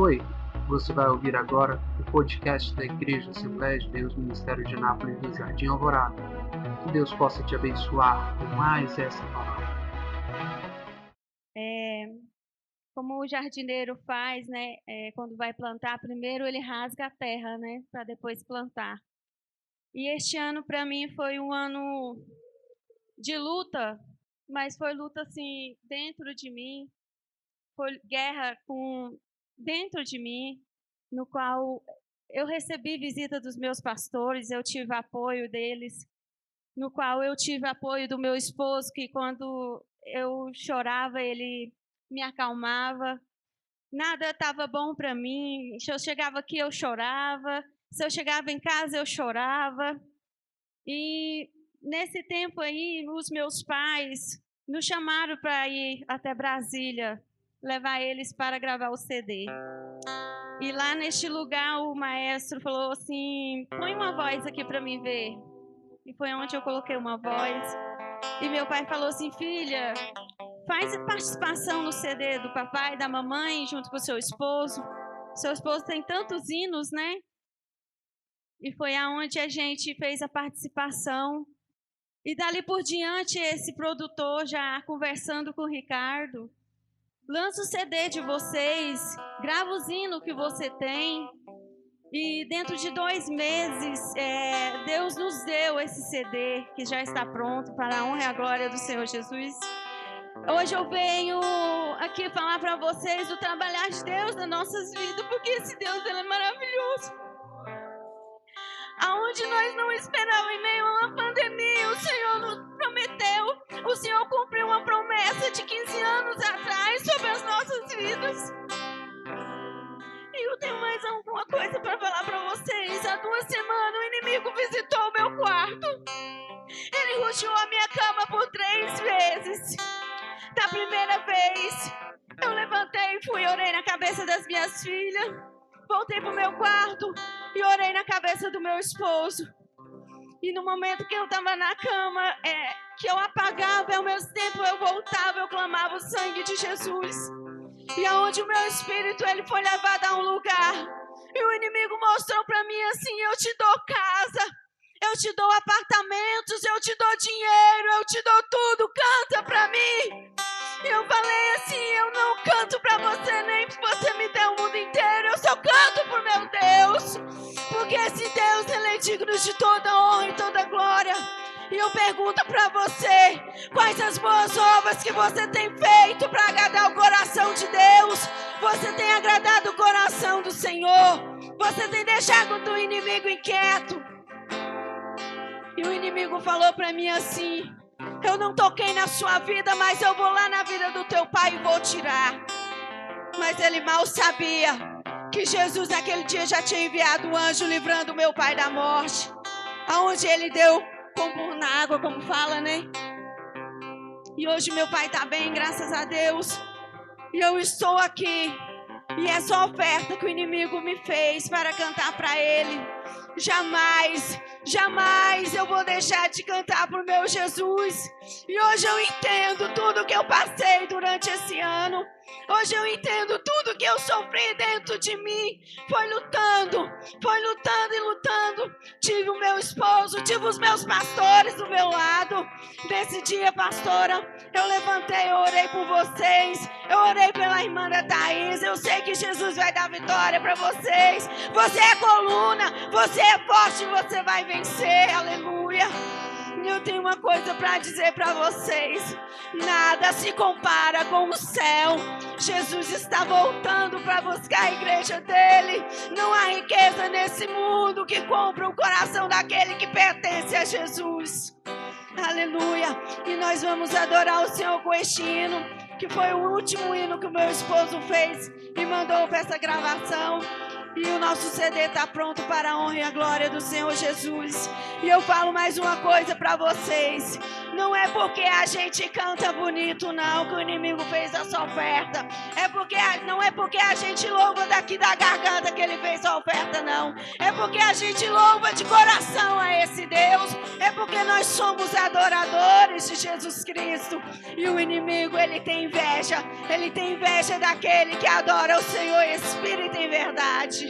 Oi, você vai ouvir agora o podcast da Igreja Assembleia de Deus Ministério de Anápolis do Jardim Alvorada. Que Deus possa te abençoar com mais essa palavra. É, como o jardineiro faz, né? É, quando vai plantar, primeiro ele rasga a terra, né? Para depois plantar. E este ano para mim foi um ano de luta, mas foi luta assim dentro de mim, foi guerra com dentro de mim, no qual eu recebi visita dos meus pastores, eu tive apoio deles, no qual eu tive apoio do meu esposo, que quando eu chorava, ele me acalmava. Nada estava bom para mim. Se eu chegava aqui, eu chorava. Se eu chegava em casa, eu chorava. E nesse tempo aí, os meus pais nos chamaram para ir até Brasília levar eles para gravar o CD. E lá neste lugar o maestro falou assim: põe uma voz aqui para mim ver. E foi onde eu coloquei uma voz. E meu pai falou assim: filha, faz participação no CD do papai da mamãe junto com o seu esposo. Seu esposo tem tantos hinos, né? E foi aonde a gente fez a participação. E dali por diante, esse produtor já conversando com o Ricardo, Lança o CD de vocês, grava o hino que você tem. E dentro de dois meses, é, Deus nos deu esse CD que já está pronto para a honra e a glória do Senhor Jesus. Hoje eu venho aqui falar para vocês do trabalhar de Deus nas nossas vidas, porque esse Deus ele é maravilhoso. Aonde nós não esperávamos em meio a uma pandemia, o Senhor nos prometeu, o Senhor cumpriu uma promessa de 15 anos atrás sobre as nossas vidas. E eu tenho mais alguma coisa para falar para vocês. Há duas semanas o inimigo visitou o meu quarto. Ele ruxou a minha cama por três vezes. Da primeira vez, eu levantei e fui, orei na cabeça das minhas filhas. Voltei pro meu quarto e orei na cabeça do meu esposo. E no momento que eu estava na cama, é, que eu apagava, ao mesmo tempo eu voltava, eu clamava o sangue de Jesus. E aonde o meu espírito ele foi levado a um lugar. E o inimigo mostrou para mim assim: eu te dou casa, eu te dou apartamentos, eu te dou dinheiro, eu te dou tudo, canta para mim. E eu falei assim: eu não canto para você, nem esse Deus ele é digno de toda honra e toda glória. E eu pergunto para você: quais as boas obras que você tem feito para agradar o coração de Deus? Você tem agradado o coração do Senhor? Você tem deixado o inimigo inquieto? E o inimigo falou para mim assim: Eu não toquei na sua vida, mas eu vou lá na vida do teu pai e vou tirar. Mas ele mal sabia que Jesus naquele dia já tinha enviado um anjo livrando meu pai da morte. Aonde ele deu como na água, como fala, né? E hoje meu pai está bem, graças a Deus. E eu estou aqui. E essa oferta que o inimigo me fez para cantar para ele. Jamais, jamais eu vou deixar de cantar para o meu Jesus. E hoje eu entendo tudo que eu passei durante esse ano. Hoje eu entendo tudo que eu sofri dentro de mim. Foi lutando, foi lutando e lutando. Tive o meu esposo, tive os meus pastores do meu lado. Nesse dia, pastora, eu levantei, eu orei por vocês. Eu orei pela irmã da Thaís. Eu sei que Jesus vai dar vitória para vocês. Você é coluna, você é forte, você vai vencer. Aleluia. Eu tenho uma coisa para dizer para vocês. Nada se compara com o céu. Jesus está voltando para buscar a igreja dele. Não há riqueza nesse mundo que compra o coração daquele que pertence a Jesus. Aleluia. E nós vamos adorar o Senhor com este hino, que foi o último hino que o meu esposo fez e mandou para essa gravação. E o nosso CD está pronto para a honra e a glória do Senhor Jesus. E eu falo mais uma coisa para vocês. Não é porque a gente canta bonito, não, que o inimigo fez essa oferta. É porque a, não é porque a gente louva daqui da garganta que ele fez a oferta, não. É porque a gente louva de coração a esse Deus. É porque nós somos adoradores de Jesus Cristo. E o inimigo, ele tem inveja. Ele tem inveja daquele que adora o Senhor espírito em verdade.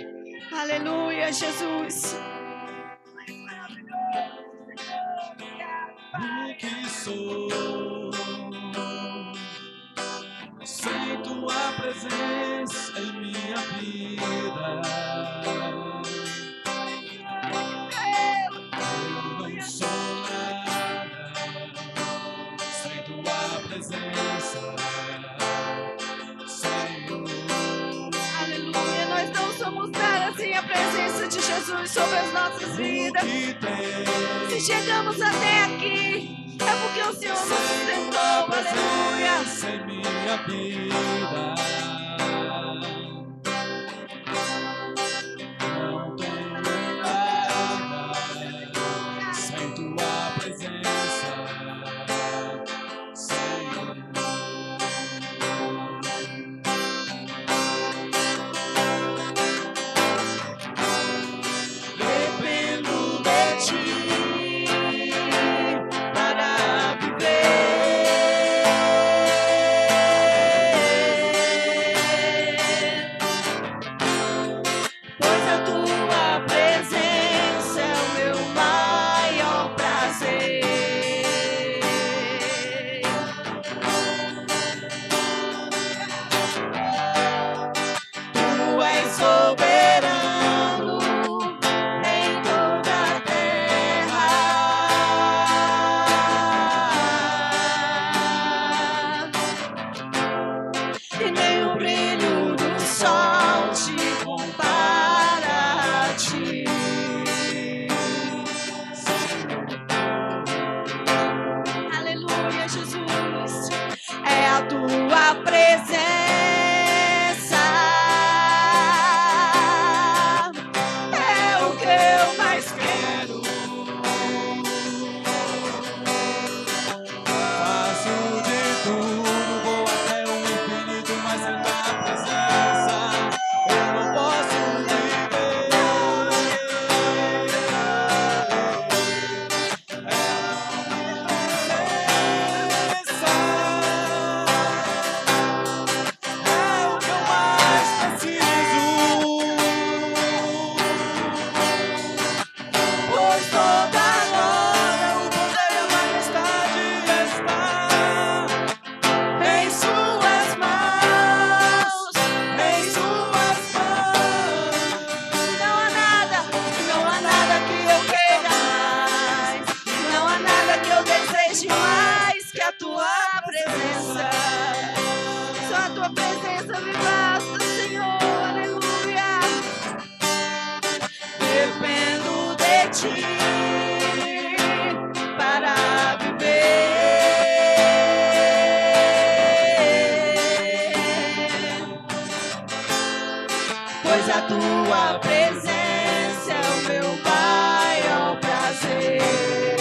Aleluia, Jesus. o que sou. Sem tua presença em minha vida. Presença de Jesus sobre as nossas vidas. Se chegamos até aqui, é porque o Senhor nos sustentou. Aleluia. em minha vida. Tua presença é o meu maior prazer.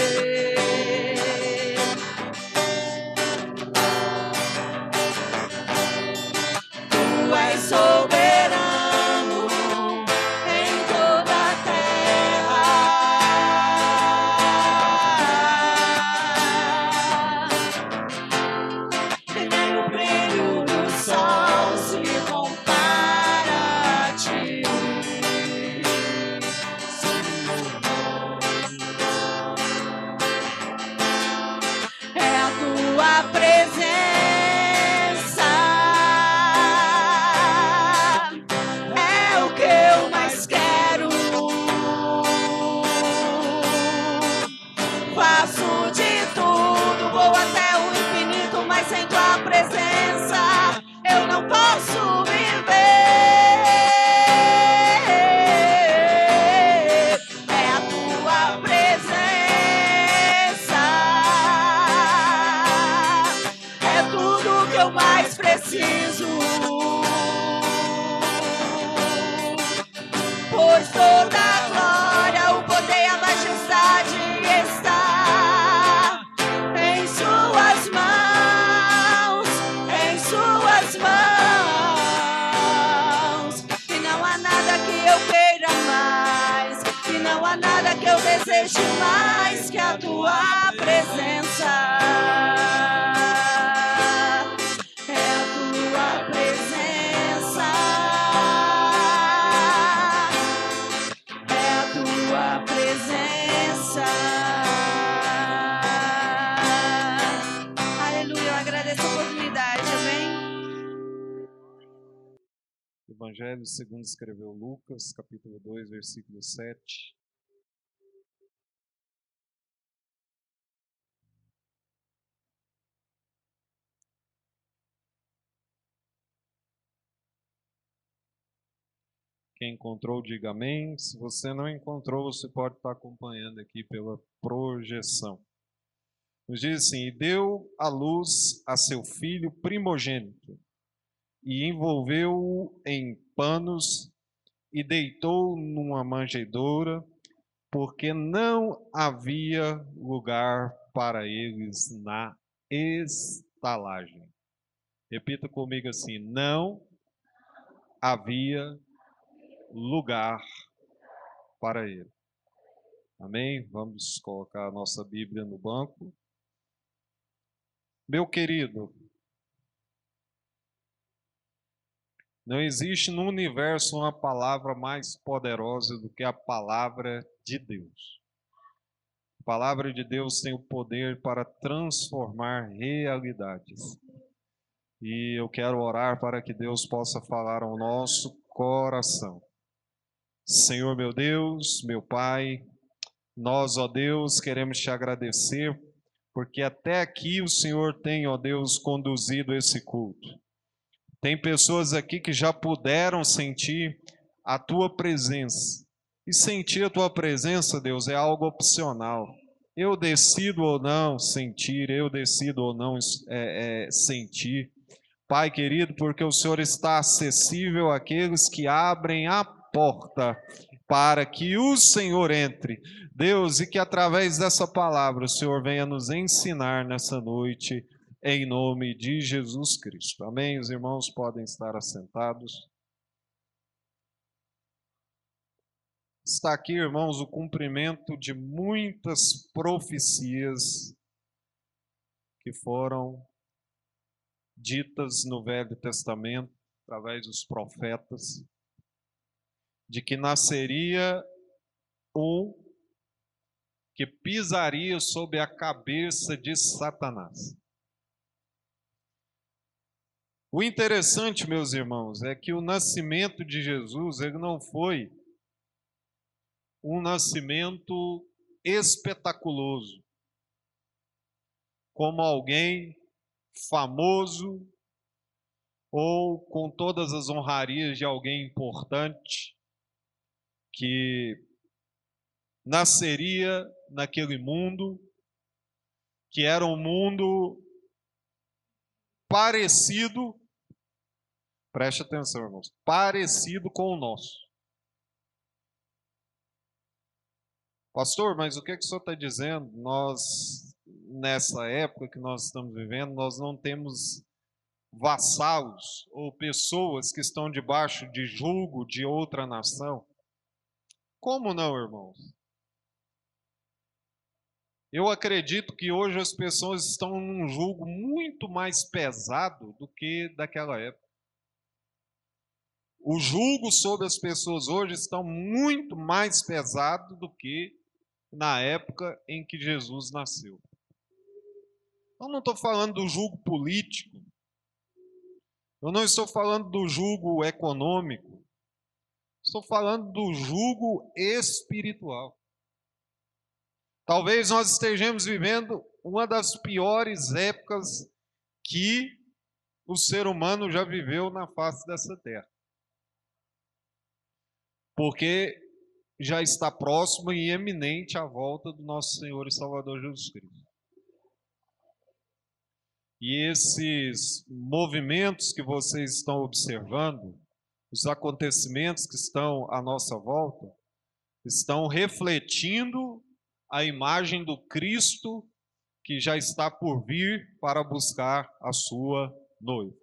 Deseje mais que a tua presença. Evangelho segundo escreveu Lucas, capítulo 2, versículo 7. Quem encontrou, diga amém. Se você não encontrou, você pode estar acompanhando aqui pela projeção. Nos diz assim: E deu à luz a seu filho primogênito, e envolveu-o em panos e deitou numa manjedoura, porque não havia lugar para eles na estalagem. Repita comigo assim: não havia lugar para ele. Amém? Vamos colocar a nossa Bíblia no banco. Meu querido, não existe no universo uma palavra mais poderosa do que a palavra de Deus. A palavra de Deus tem o poder para transformar realidades. E eu quero orar para que Deus possa falar ao nosso coração. Senhor meu Deus, meu Pai, nós, ó Deus, queremos te agradecer, porque até aqui o Senhor tem, ó Deus, conduzido esse culto. Tem pessoas aqui que já puderam sentir a tua presença. E sentir a tua presença, Deus, é algo opcional. Eu decido ou não sentir, eu decido ou não é, é, sentir. Pai querido, porque o Senhor está acessível àqueles que abrem a porta para que o Senhor entre. Deus, e que através dessa palavra o Senhor venha nos ensinar nessa noite, em nome de Jesus Cristo. Amém? Os irmãos podem estar assentados. Está aqui, irmãos, o cumprimento de muitas profecias que foram ditas no Velho Testamento através dos profetas de que nasceria um que pisaria sobre a cabeça de Satanás. O interessante, meus irmãos, é que o nascimento de Jesus, ele não foi um nascimento espetaculoso, como alguém famoso ou com todas as honrarias de alguém importante que nasceria naquele mundo, que era um mundo parecido, preste atenção, irmãos, parecido com o nosso. Pastor, mas o que, é que o senhor está dizendo? Nós, nessa época que nós estamos vivendo, nós não temos vassalos ou pessoas que estão debaixo de julgo de outra nação. Como não, irmãos? Eu acredito que hoje as pessoas estão num julgo muito mais pesado do que daquela época. O julgo sobre as pessoas hoje está muito mais pesado do que na época em que Jesus nasceu. Eu não estou falando do julgo político. Eu não estou falando do julgo econômico. Estou falando do jugo espiritual. Talvez nós estejamos vivendo uma das piores épocas que o ser humano já viveu na face dessa terra. Porque já está próximo e eminente a volta do nosso Senhor e Salvador Jesus Cristo. E esses movimentos que vocês estão observando, os acontecimentos que estão à nossa volta estão refletindo a imagem do Cristo que já está por vir para buscar a sua noiva.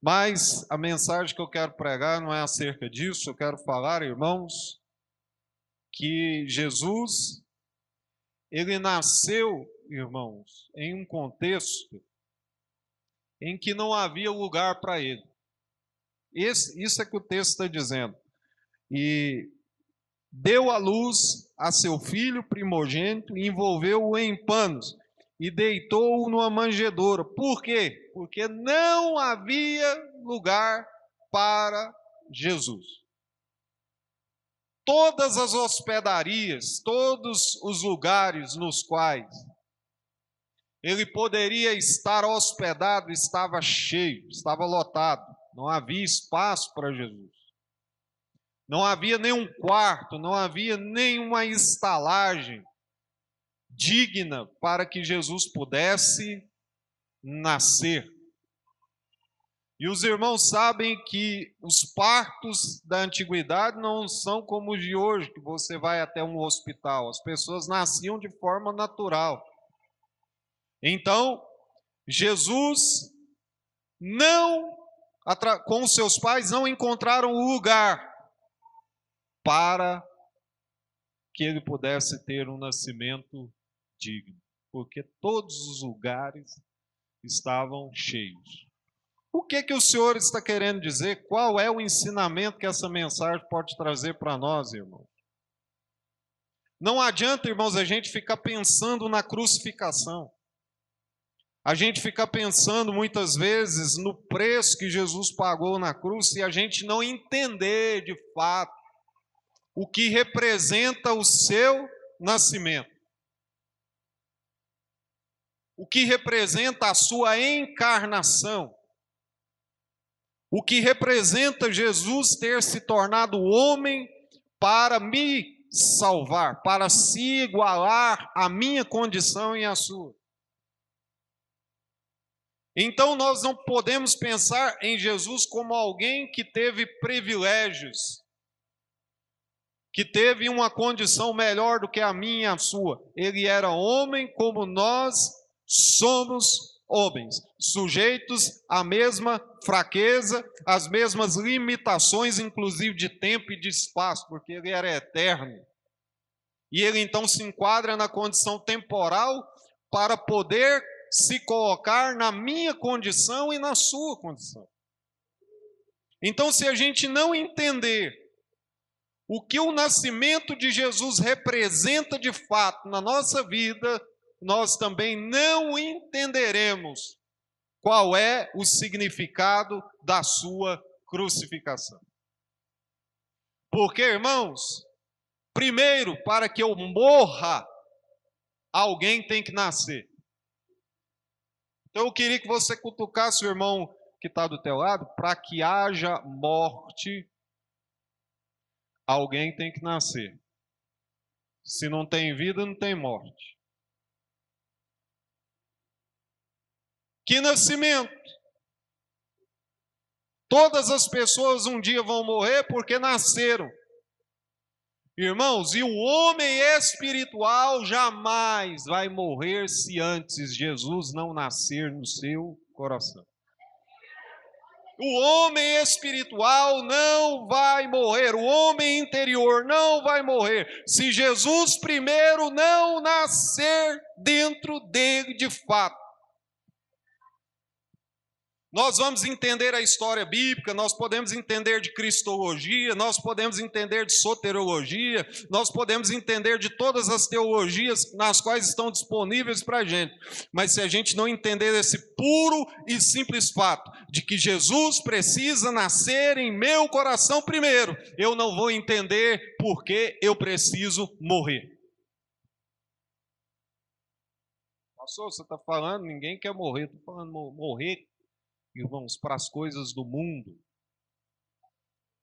Mas a mensagem que eu quero pregar não é acerca disso, eu quero falar, irmãos, que Jesus ele nasceu, irmãos, em um contexto em que não havia lugar para ele. Esse, isso é que o texto está dizendo. E deu à luz a seu filho primogênito, envolveu-o em panos e deitou-o numa manjedoura. Por quê? Porque não havia lugar para Jesus. Todas as hospedarias, todos os lugares nos quais ele poderia estar hospedado, estava cheio, estava lotado, não havia espaço para Jesus. Não havia nenhum quarto, não havia nenhuma estalagem digna para que Jesus pudesse nascer. E os irmãos sabem que os partos da antiguidade não são como os de hoje, que você vai até um hospital. As pessoas nasciam de forma natural. Então, Jesus não, com seus pais, não encontraram lugar para que ele pudesse ter um nascimento digno, porque todos os lugares estavam cheios. O que que o Senhor está querendo dizer? Qual é o ensinamento que essa mensagem pode trazer para nós, irmãos? Não adianta, irmãos, a gente ficar pensando na crucificação. A gente fica pensando muitas vezes no preço que Jesus pagou na cruz e a gente não entender de fato o que representa o seu nascimento. O que representa a sua encarnação. O que representa Jesus ter se tornado homem para me salvar, para se igualar à minha condição e à sua. Então nós não podemos pensar em Jesus como alguém que teve privilégios, que teve uma condição melhor do que a minha e a sua. Ele era homem como nós somos homens, sujeitos à mesma fraqueza, às mesmas limitações, inclusive de tempo e de espaço, porque ele era eterno. E ele então se enquadra na condição temporal para poder se colocar na minha condição e na sua condição. Então, se a gente não entender o que o nascimento de Jesus representa de fato na nossa vida, nós também não entenderemos qual é o significado da sua crucificação. Porque, irmãos, primeiro, para que eu morra, alguém tem que nascer. Então eu queria que você cutucasse o irmão que está do teu lado, para que haja morte alguém tem que nascer. Se não tem vida, não tem morte. Que nascimento! Todas as pessoas um dia vão morrer porque nasceram. Irmãos, e o homem espiritual jamais vai morrer se antes Jesus não nascer no seu coração. O homem espiritual não vai morrer, o homem interior não vai morrer, se Jesus primeiro não nascer dentro dele de fato. Nós vamos entender a história bíblica, nós podemos entender de cristologia, nós podemos entender de soterologia, nós podemos entender de todas as teologias nas quais estão disponíveis para a gente. Mas se a gente não entender esse puro e simples fato de que Jesus precisa nascer em meu coração primeiro, eu não vou entender por que eu preciso morrer. Pastor, você está falando, ninguém quer morrer. Estou falando morrer irmãos, para as coisas do mundo.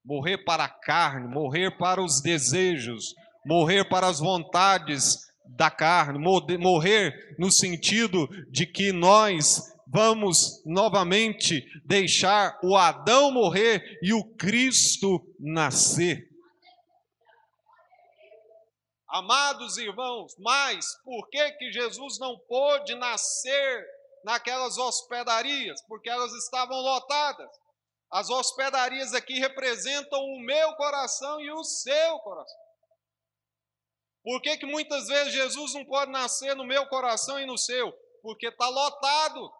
Morrer para a carne, morrer para os desejos, morrer para as vontades da carne, morrer no sentido de que nós vamos novamente deixar o Adão morrer e o Cristo nascer. Amados irmãos, mas por que que Jesus não pôde nascer naquelas hospedarias? Porque elas estavam lotadas. As hospedarias aqui representam o meu coração e o seu coração. Por que, que muitas vezes Jesus não pode nascer no meu coração e no seu? Porque está lotado.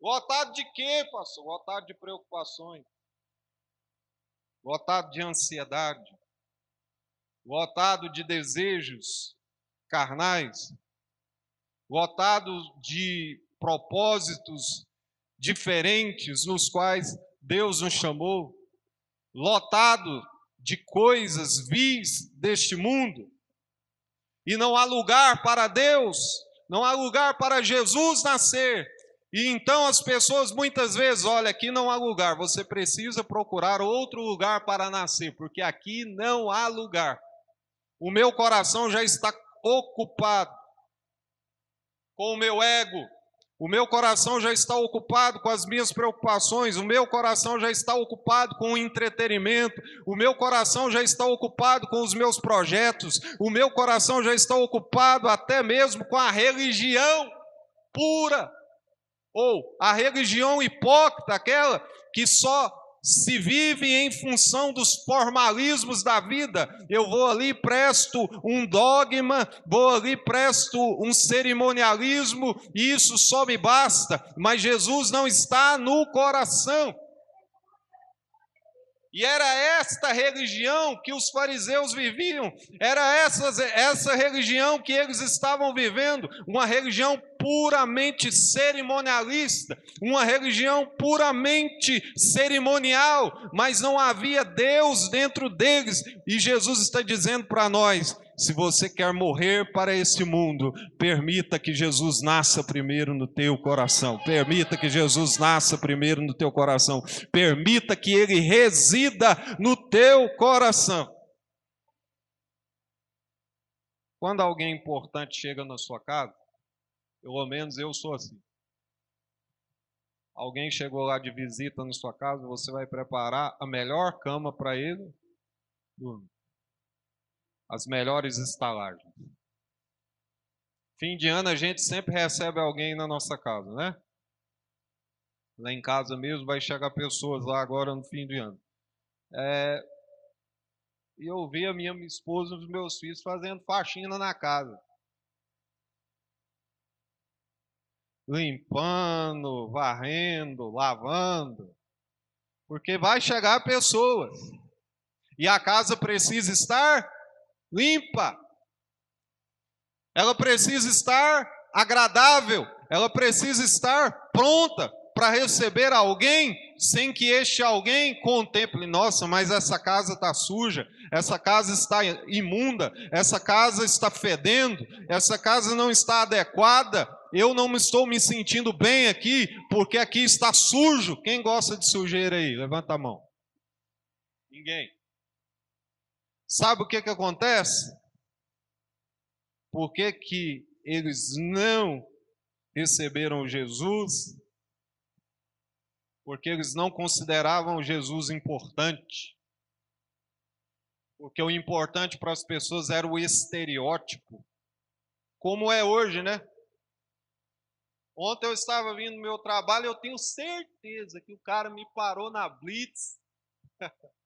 Lotado de quê, pastor? Lotado de preocupações. Lotado de ansiedade lotado de desejos carnais, lotado de propósitos diferentes nos quais Deus nos chamou, lotado de coisas vis deste mundo, e não há lugar para Deus, não há lugar para Jesus nascer. E então as pessoas muitas vezes, olha, aqui não há lugar, você precisa procurar outro lugar para nascer, porque aqui não há lugar. O meu coração já está ocupado com o meu ego. O meu coração já está ocupado com as minhas preocupações, o meu coração já está ocupado com o entretenimento, o meu coração já está ocupado com os meus projetos, o meu coração já está ocupado até mesmo com a religião pura, ou a religião hipócrita, aquela que só se vive em função dos formalismos da vida. Eu vou ali, presto um dogma, vou ali, presto um cerimonialismo, e isso só me basta, mas Jesus não está no coração. E era esta religião que os fariseus viviam, era essa, essa religião que eles estavam vivendo, uma religião puramente cerimonialista, uma religião puramente cerimonial, mas não havia Deus dentro deles. E Jesus está dizendo para nós: se você quer morrer para esse mundo, permita que Jesus nasça primeiro no teu coração. Permita que Jesus nasça primeiro no teu coração. Permita que ele resida no teu coração. Quando alguém importante chega na sua casa, pelo menos eu sou assim. Alguém chegou lá de visita na sua casa, você vai preparar a melhor cama para ele as melhores estalagens. Fim de ano a gente sempre recebe alguém na nossa casa, né? Lá em casa mesmo vai chegar pessoas lá agora no fim de ano. É, e eu vi a minha esposa e os meus filhos fazendo faxina na casa. Limpando, varrendo, lavando. Porque vai chegar pessoas. E a casa precisa estar limpa. Ela precisa estar agradável, ela precisa estar pronta para receber alguém sem que este alguém contemple: nossa, mas essa casa está suja, essa casa está imunda, essa casa está fedendo, essa casa não está adequada, eu não estou me sentindo bem aqui, porque aqui está sujo. Quem gosta de sujeira aí? Levanta a mão. Ninguém. Sabe o que, que acontece? Por que, que eles não receberam Jesus? Porque eles não consideravam Jesus importante. Porque o importante para as pessoas era o estereótipo. Como é hoje, né? Ontem eu estava vindo no meu trabalho, eu tenho certeza que o cara me parou na Blitz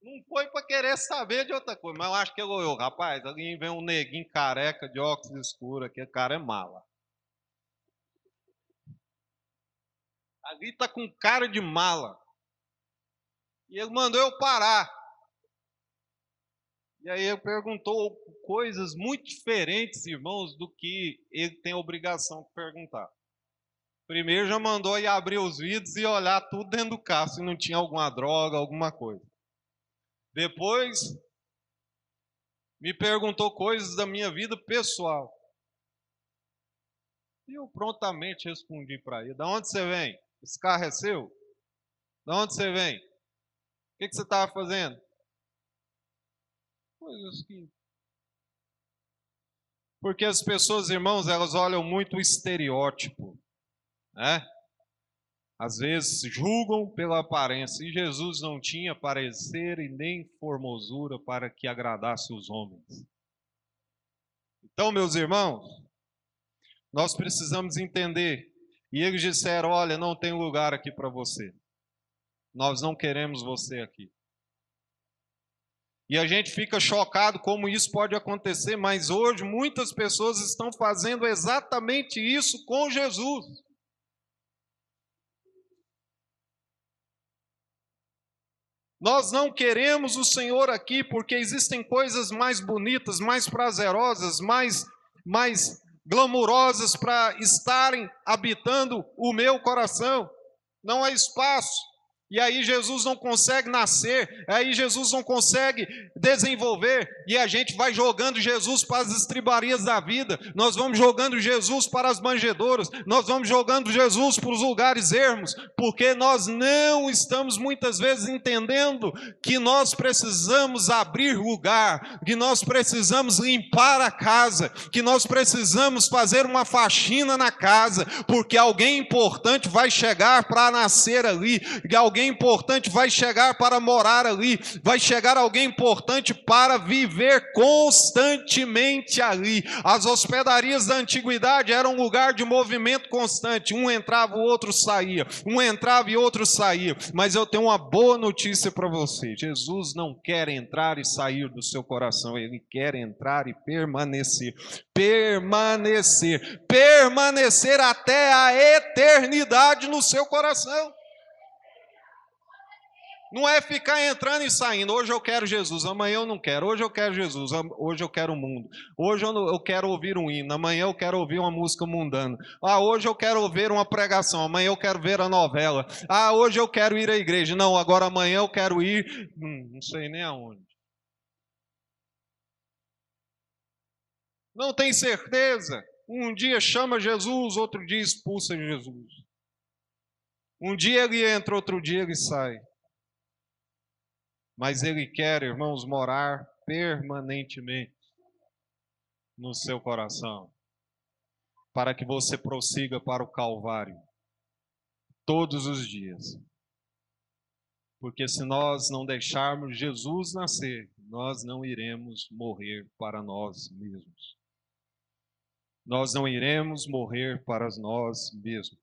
Não foi para querer saber de outra coisa, mas eu acho que ele olhou, rapaz, ali vem um neguinho careca de óculos escuros, aquele cara é mala. Ali tá com cara de mala. E ele mandou eu parar. E aí ele perguntou coisas muito diferentes, irmãos, do que ele tem a obrigação de perguntar. Primeiro já mandou ir abrir os vidros e olhar tudo dentro do carro, se não tinha alguma droga, alguma coisa. Depois, me perguntou coisas da minha vida pessoal. E eu prontamente respondi para ele: Da onde você vem? Esse carro é seu? Da onde você vem? O que, que você estava fazendo? Coisas que. Porque as pessoas, irmãos, elas olham muito o estereótipo, né? Às vezes julgam pela aparência, e Jesus não tinha parecer e nem formosura para que agradasse os homens. Então, meus irmãos, nós precisamos entender. E eles disseram: Olha, não tem lugar aqui para você. Nós não queremos você aqui. E a gente fica chocado como isso pode acontecer, mas hoje muitas pessoas estão fazendo exatamente isso com Jesus. Nós não queremos o Senhor aqui porque existem coisas mais bonitas, mais prazerosas, mais, mais glamurosas para estarem habitando o meu coração. Não há espaço. E aí Jesus não consegue nascer, aí Jesus não consegue desenvolver, e a gente vai jogando Jesus para as estribarias da vida, nós vamos jogando Jesus para as manjedouras, nós vamos jogando Jesus para os lugares ermos, porque nós não estamos muitas vezes entendendo que nós precisamos abrir lugar, que nós precisamos limpar a casa, que nós precisamos fazer uma faxina na casa, porque alguém importante vai chegar para nascer ali, alguém alguém importante vai chegar para morar ali, vai chegar alguém importante para viver constantemente ali. As hospedarias da antiguidade eram um lugar de movimento constante, um entrava, o outro saía, um entrava e outro saía. Mas eu tenho uma boa notícia para você: Jesus não quer entrar e sair do seu coração, ele quer entrar e permanecer. Permanecer, permanecer até a eternidade no seu coração. Não é ficar entrando e saindo. Hoje eu quero Jesus, amanhã eu não quero. Hoje eu quero Jesus, hoje eu quero o mundo. Hoje eu, quero ouvir um hino, amanhã eu quero ouvir uma música mundana. Ah, hoje eu quero ouvir uma pregação, amanhã eu quero ver a novela. Ah, hoje eu quero ir à igreja. Não, agora amanhã eu quero ir, hum, não sei nem aonde. Não tem certeza. Um dia chama Jesus, outro dia expulsa Jesus. Um dia ele entra, outro dia ele sai mas Ele quer, irmãos, morar permanentemente no seu coração, para que você prossiga para o Calvário todos os dias. Porque se nós não deixarmos Jesus nascer, nós não iremos morrer para nós mesmos. Nós não iremos morrer para nós mesmos.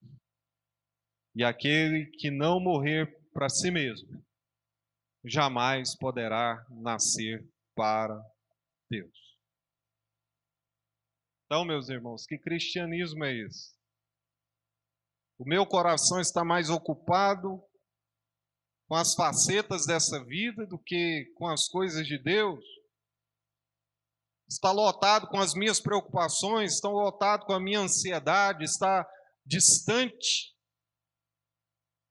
E aquele que não morrer para si mesmo, jamais poderá nascer para Deus. Então, meus irmãos, que cristianismo é esse? O meu coração está mais ocupado com as facetas dessa vida do que com as coisas de Deus. Está lotado com as minhas preocupações, está lotado com a minha ansiedade, está distante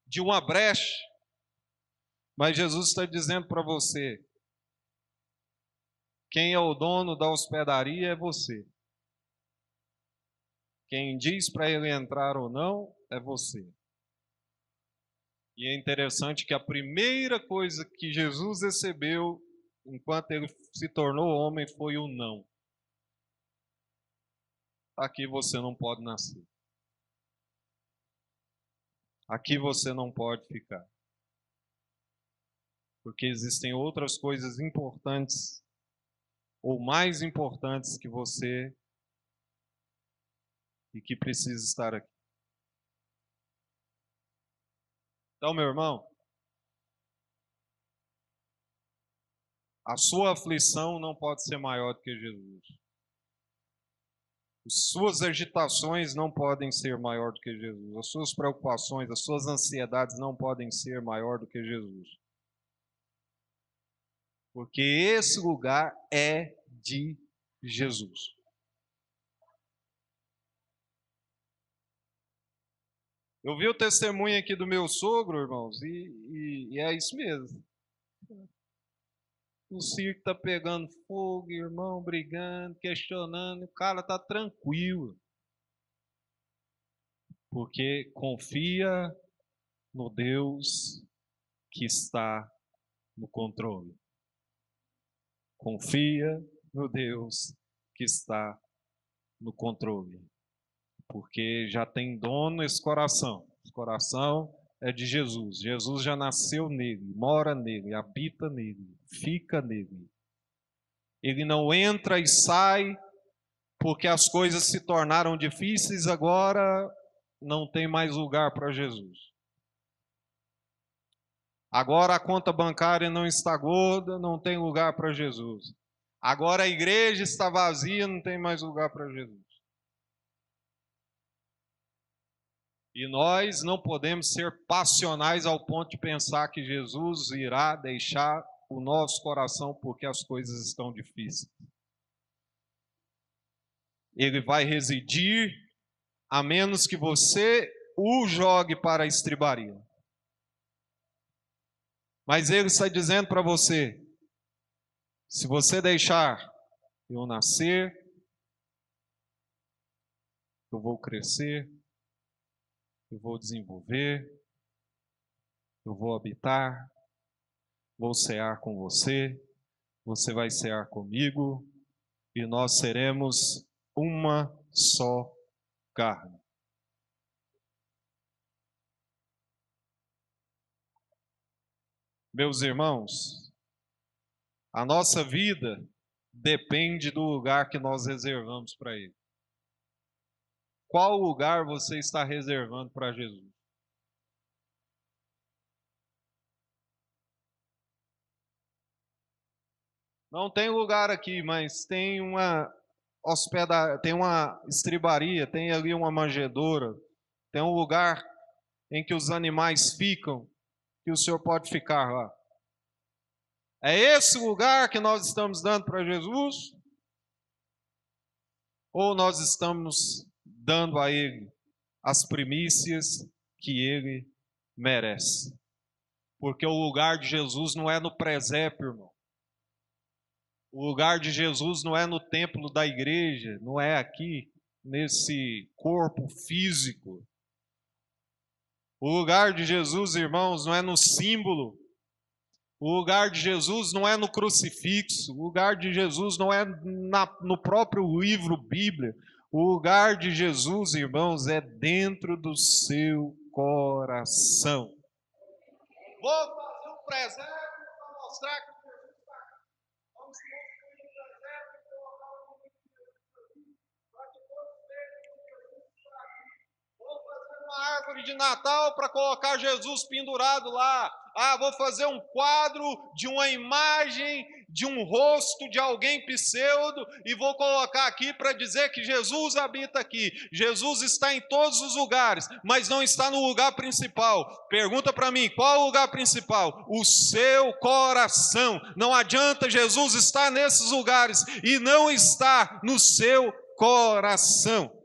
de uma brecha mas Jesus está dizendo para você: quem é o dono da hospedaria é você. Quem diz para ele entrar ou não é você. E é interessante que a primeira coisa que Jesus recebeu enquanto ele se tornou homem foi o não. Aqui você não pode nascer. Aqui você não pode ficar porque existem outras coisas importantes ou mais importantes que você e que precisa estar aqui. Então, meu irmão, a sua aflição não pode ser maior do que Jesus. As suas agitações não podem ser maior do que Jesus. As suas preocupações, as suas ansiedades não podem ser maior do que Jesus porque esse lugar é de Jesus. Eu vi o testemunho aqui do meu sogro, irmãos, e, e, e é isso mesmo. O circo está pegando fogo, irmão, brigando, questionando, o cara está tranquilo. Porque confia no Deus que está no controle. Confia no Deus que está no controle. Porque já tem dono esse coração. Esse coração é de Jesus. Jesus já nasceu nele, mora nele, habita nele, fica nele. Ele não entra e sai porque as coisas se tornaram difíceis, agora não tem mais lugar para Jesus. Agora a conta bancária não está gorda, não tem lugar para Jesus. Agora a igreja está vazia, não tem mais lugar para Jesus. E nós não podemos ser passionais ao ponto de pensar que Jesus irá deixar o nosso coração porque as coisas estão difíceis ele vai residir a menos que você o jogue para a estribaria. Mas ele está dizendo para você: se você deixar eu nascer, eu vou crescer, eu vou desenvolver, eu vou habitar, vou cear com você, você vai cear comigo, e nós seremos uma só carne. Meus irmãos, a nossa vida depende do lugar que nós reservamos para Ele. Qual lugar você está reservando para Jesus? Não tem lugar aqui, mas tem uma hospeda, tem uma estribaria, tem ali uma manjedoura, tem um lugar em que os animais ficam, que o senhor pode ficar lá. É esse lugar que nós estamos dando para Jesus? Ou nós estamos dando a Ele as primícias que Ele merece? Porque o lugar de Jesus não é no presépio, irmão. O lugar de Jesus não é no templo da igreja, não é aqui, nesse corpo físico. O lugar de Jesus, irmãos, não é no símbolo. O lugar de Jesus não é no crucifixo. O lugar de Jesus não é na, no próprio livro Bíblia. O lugar de Jesus, irmãos, é dentro do seu coração. Vou fazer um presépio para mostrar que uma árvore de Natal para colocar Jesus pendurado lá. Ah, vou fazer um quadro de uma imagem de um rosto de alguém pseudo e vou colocar aqui para dizer que Jesus habita aqui. Jesus está em todos os lugares, mas não está no lugar principal. Pergunta para mim, qual o lugar principal? O seu coração. Não adianta Jesus estar nesses lugares e não estar no seu coração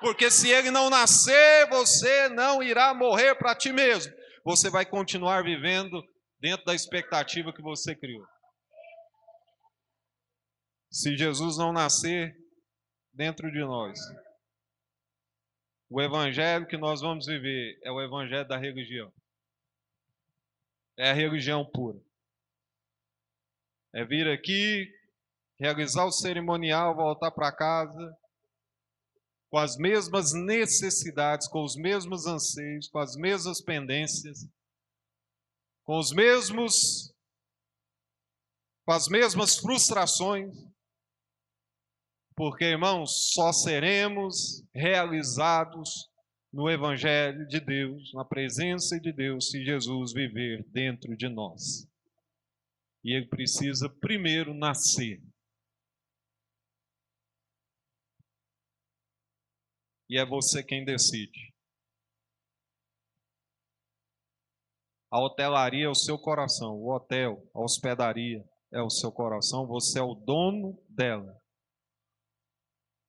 porque se ele não nascer, você não irá morrer para ti mesmo. Você vai continuar vivendo dentro da expectativa que você criou. Se Jesus não nascer dentro de nós, o evangelho que nós vamos viver é o evangelho da religião. É a religião pura. É vir aqui, realizar o cerimonial, voltar para casa, com as mesmas necessidades, com os mesmos anseios, com as mesmas pendências, com os mesmos com as mesmas frustrações. Porque, irmãos, só seremos realizados no evangelho de Deus, na presença de Deus, se Jesus viver dentro de nós. E ele precisa primeiro nascer e é você quem decide. A hotelaria é o seu coração, o hotel, a hospedaria é o seu coração, você é o dono dela.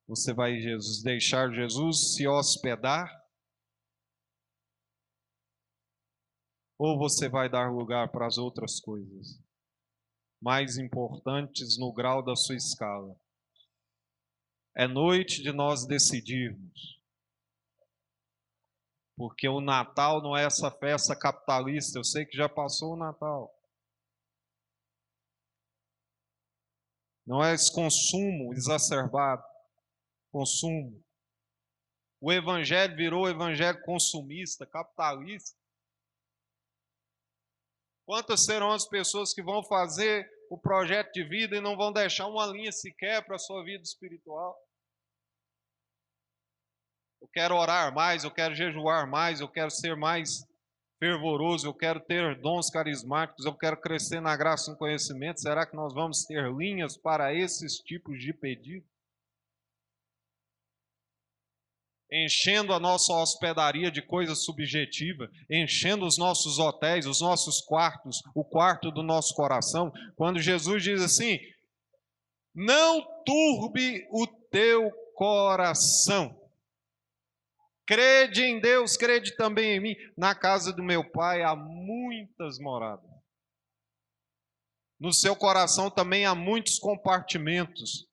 Você vai Jesus, deixar Jesus se hospedar? Ou você vai dar lugar para as outras coisas mais importantes no grau da sua escala? É noite de nós decidirmos. Porque o Natal não é essa festa capitalista, eu sei que já passou o Natal. Não é esse consumo exacerbado. consumo. O evangelho virou evangelho consumista, capitalista. Quantas serão as pessoas que vão fazer o projeto de vida e não vão deixar uma linha sequer para a sua vida espiritual? Eu quero orar mais, eu quero jejuar mais, eu quero ser mais fervoroso, eu quero ter dons carismáticos, eu quero crescer na graça e no conhecimento. Será que nós vamos ter linhas para esses tipos de pedido? Enchendo a nossa hospedaria de coisa subjetiva, enchendo os nossos hotéis, os nossos quartos, o quarto do nosso coração, quando Jesus diz assim: não turbe o teu coração. Crede em Deus, crede também em mim. Na casa do meu pai há muitas moradas. No seu coração também há muitos compartimentos.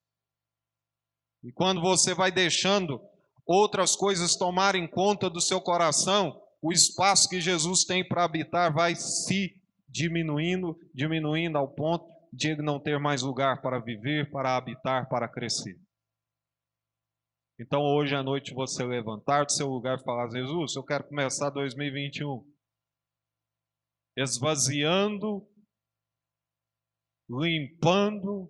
E quando você vai deixando outras coisas tomarem conta do seu coração, o espaço que Jesus tem para habitar vai se diminuindo, diminuindo ao ponto de ele não ter mais lugar para viver, para habitar, para crescer. Então hoje à noite você levantar do seu lugar e falar: Jesus, eu quero começar 2021 esvaziando, limpando,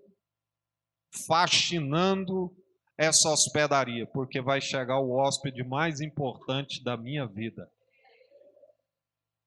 faxinando essa hospedaria, porque vai chegar o hóspede mais importante da minha vida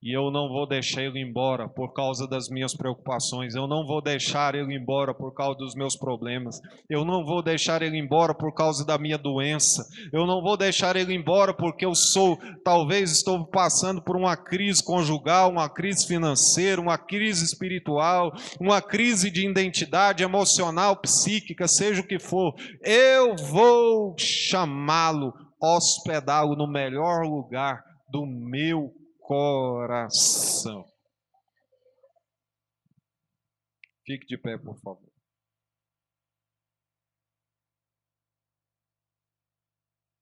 e eu não vou deixar ele embora por causa das minhas preocupações, eu não vou deixar ele embora por causa dos meus problemas, eu não vou deixar ele embora por causa da minha doença, eu não vou deixar ele embora porque eu sou, talvez estou passando por uma crise conjugal, uma crise financeira, uma crise espiritual, uma crise de identidade emocional, psíquica, seja o que for, eu vou chamá-lo, hospedá-lo no melhor lugar do meu coração. Fique de pé, por favor.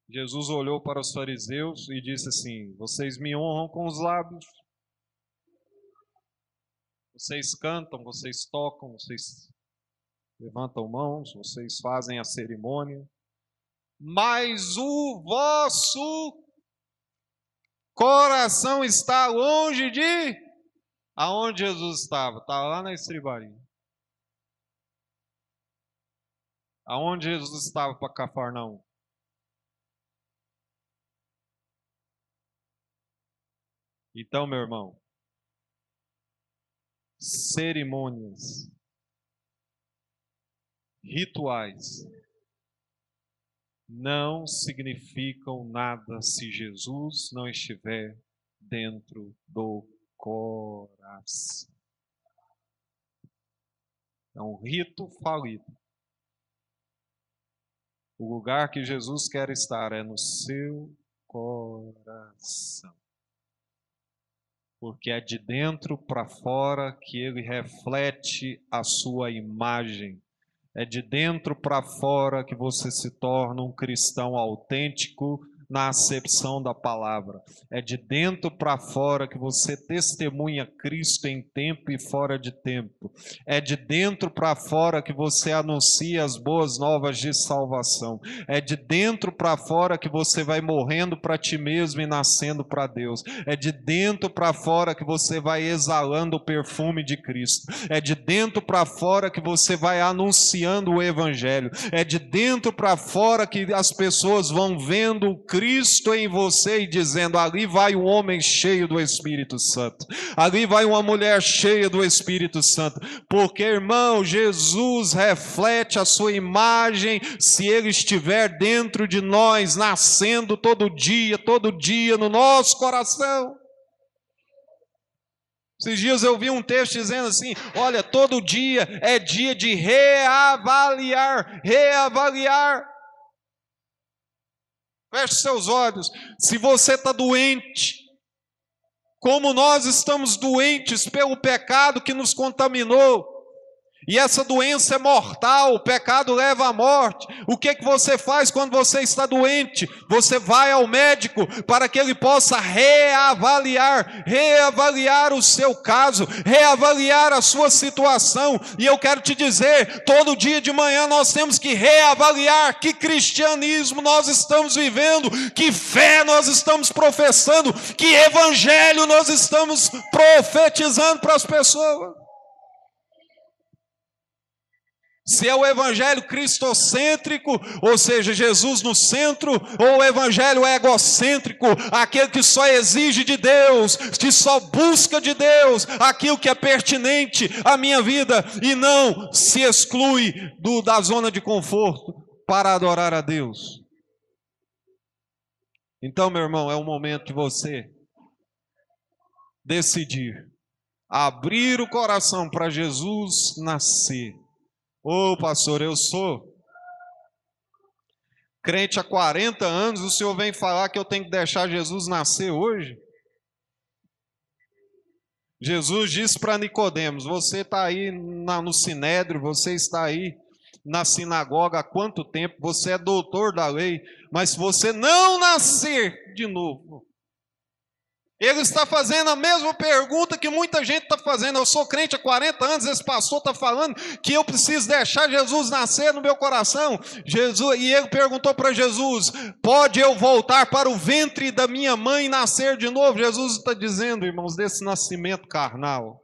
Jesus olhou para os fariseus e disse assim: Vocês me honram com os lábios, vocês cantam, vocês tocam, vocês levantam mãos, vocês fazem a cerimônia, mas o vosso Coração está longe de aonde Jesus estava? Estava lá na estribaria. Aonde Jesus estava para Cafarnaum? Então, meu irmão, cerimônias, rituais, não significam nada se Jesus não estiver dentro do coração. É um rito falido. O lugar que Jesus quer estar é no seu coração. Porque é de dentro para fora que ele reflete a sua imagem é de dentro para fora que você se torna um cristão autêntico na acepção da palavra. É de dentro para fora que você testemunha Cristo em tempo e fora de tempo. É de dentro para fora que você anuncia as boas novas de salvação. É de dentro para fora que você vai morrendo para ti mesmo e nascendo para Deus. É de dentro para fora que você vai exalando o perfume de Cristo. É de dentro para fora que você vai anunciando o evangelho. É de dentro para fora que as pessoas vão vendo o Cristo em você e dizendo: ali vai um homem cheio do Espírito Santo, ali vai uma mulher cheia do Espírito Santo, porque irmão, Jesus reflete a sua imagem se ele estiver dentro de nós, nascendo todo dia, todo dia no nosso coração. Esses dias eu vi um texto dizendo assim: olha, todo dia é dia de reavaliar, reavaliar. Feche seus olhos. Se você está doente, como nós estamos doentes pelo pecado que nos contaminou, E essa doença é mortal, o pecado leva à morte. O que que você faz quando você está doente? Você vai ao médico para que ele possa reavaliar, reavaliar o seu caso, reavaliar a sua situação. E eu quero te dizer, todo dia de manhã nós temos que reavaliar que cristianismo nós estamos vivendo, que fé nós estamos professando, que evangelho nós estamos profetizando para as pessoas. Se é o evangelho cristocêntrico, ou seja, Jesus no centro, ou o evangelho egocêntrico, aquele que só exige de Deus, que só busca de Deus aquilo que é pertinente à minha vida e não se exclui do, da zona de conforto para adorar a Deus. Então, meu irmão, é o momento de você decidir abrir o coração para Jesus nascer Ô oh, pastor, eu sou crente há 40 anos, o senhor vem falar que eu tenho que deixar Jesus nascer hoje? Jesus disse para Nicodemos: Você está aí na, no sinédrio, você está aí na sinagoga há quanto tempo? Você é doutor da lei, mas se você não nascer de novo, ele está fazendo a mesma pergunta que muita gente está fazendo. Eu sou crente há 40 anos, esse pastor está falando que eu preciso deixar Jesus nascer no meu coração. Jesus, e ele perguntou para Jesus: Pode eu voltar para o ventre da minha mãe e nascer de novo? Jesus está dizendo, irmãos, desse nascimento carnal.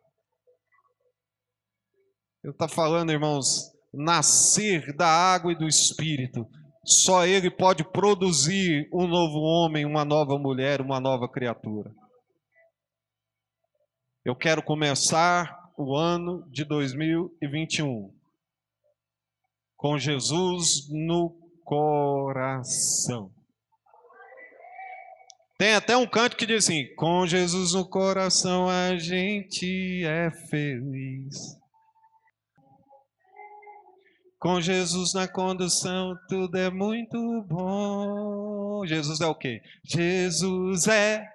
Ele está falando, irmãos, nascer da água e do espírito. Só Ele pode produzir um novo homem, uma nova mulher, uma nova criatura. Eu quero começar o ano de 2021 com Jesus no coração. Tem até um canto que diz assim: Com Jesus no coração a gente é feliz. Com Jesus na condução tudo é muito bom. Jesus é o quê? Jesus é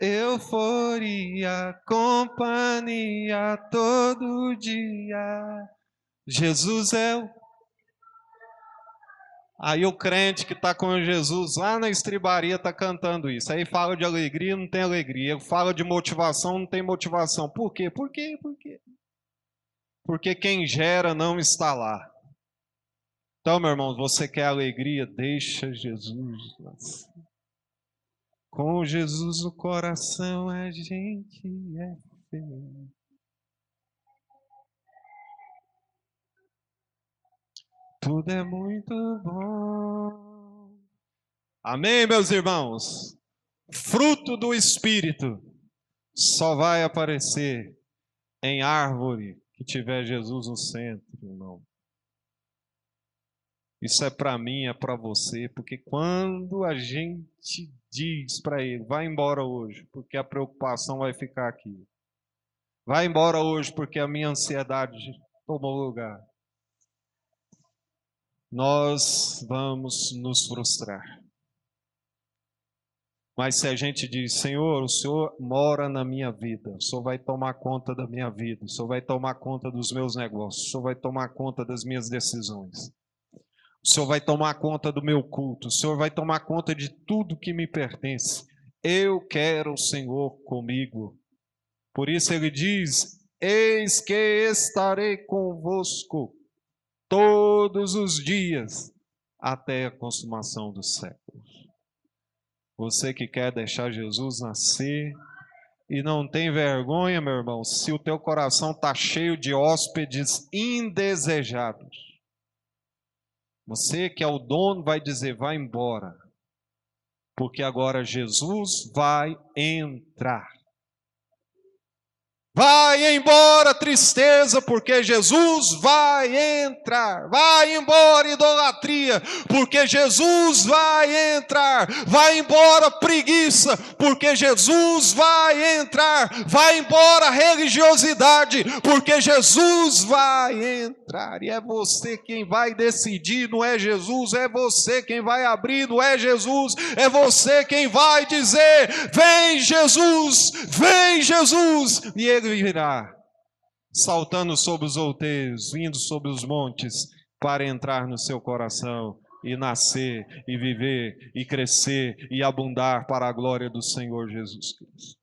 euforia, companhia todo dia. Jesus é o. Aí o crente que está com Jesus lá na estribaria está cantando isso. Aí fala de alegria, não tem alegria. Fala de motivação, não tem motivação. Por quê? Por quê? Por quê? Porque quem gera não está lá. Então, meu irmão, você quer alegria? Deixa Jesus nascer. Com Jesus no coração a gente é feliz. Tudo é muito bom. Amém, meus irmãos? Fruto do Espírito só vai aparecer em árvore que tiver Jesus no centro, irmão. Isso é para mim, é para você, porque quando a gente diz para ele: vai embora hoje, porque a preocupação vai ficar aqui. Vai embora hoje, porque a minha ansiedade tomou lugar. Nós vamos nos frustrar. Mas se a gente diz, Senhor, o Senhor mora na minha vida, o Senhor vai tomar conta da minha vida, o Senhor vai tomar conta dos meus negócios, o Senhor vai tomar conta das minhas decisões. O Senhor vai tomar conta do meu culto, o Senhor vai tomar conta de tudo que me pertence. Eu quero o Senhor comigo. Por isso ele diz: Eis que estarei convosco todos os dias até a consumação dos séculos. Você que quer deixar Jesus nascer e não tem vergonha, meu irmão, se o teu coração está cheio de hóspedes indesejados você que é o dono vai dizer: vai embora, porque agora Jesus vai entrar. Vai embora tristeza, porque Jesus vai entrar. Vai embora idolatria, porque Jesus vai entrar. Vai embora preguiça, porque Jesus vai entrar. Vai embora religiosidade, porque Jesus vai entrar. E é você quem vai decidir, não é Jesus, é você quem vai abrir, não é Jesus, é você quem vai dizer: Vem Jesus, vem Jesus. E ele virá saltando sobre os outeiros, vindo sobre os montes, para entrar no seu coração e nascer, e viver, e crescer, e abundar para a glória do Senhor Jesus Cristo.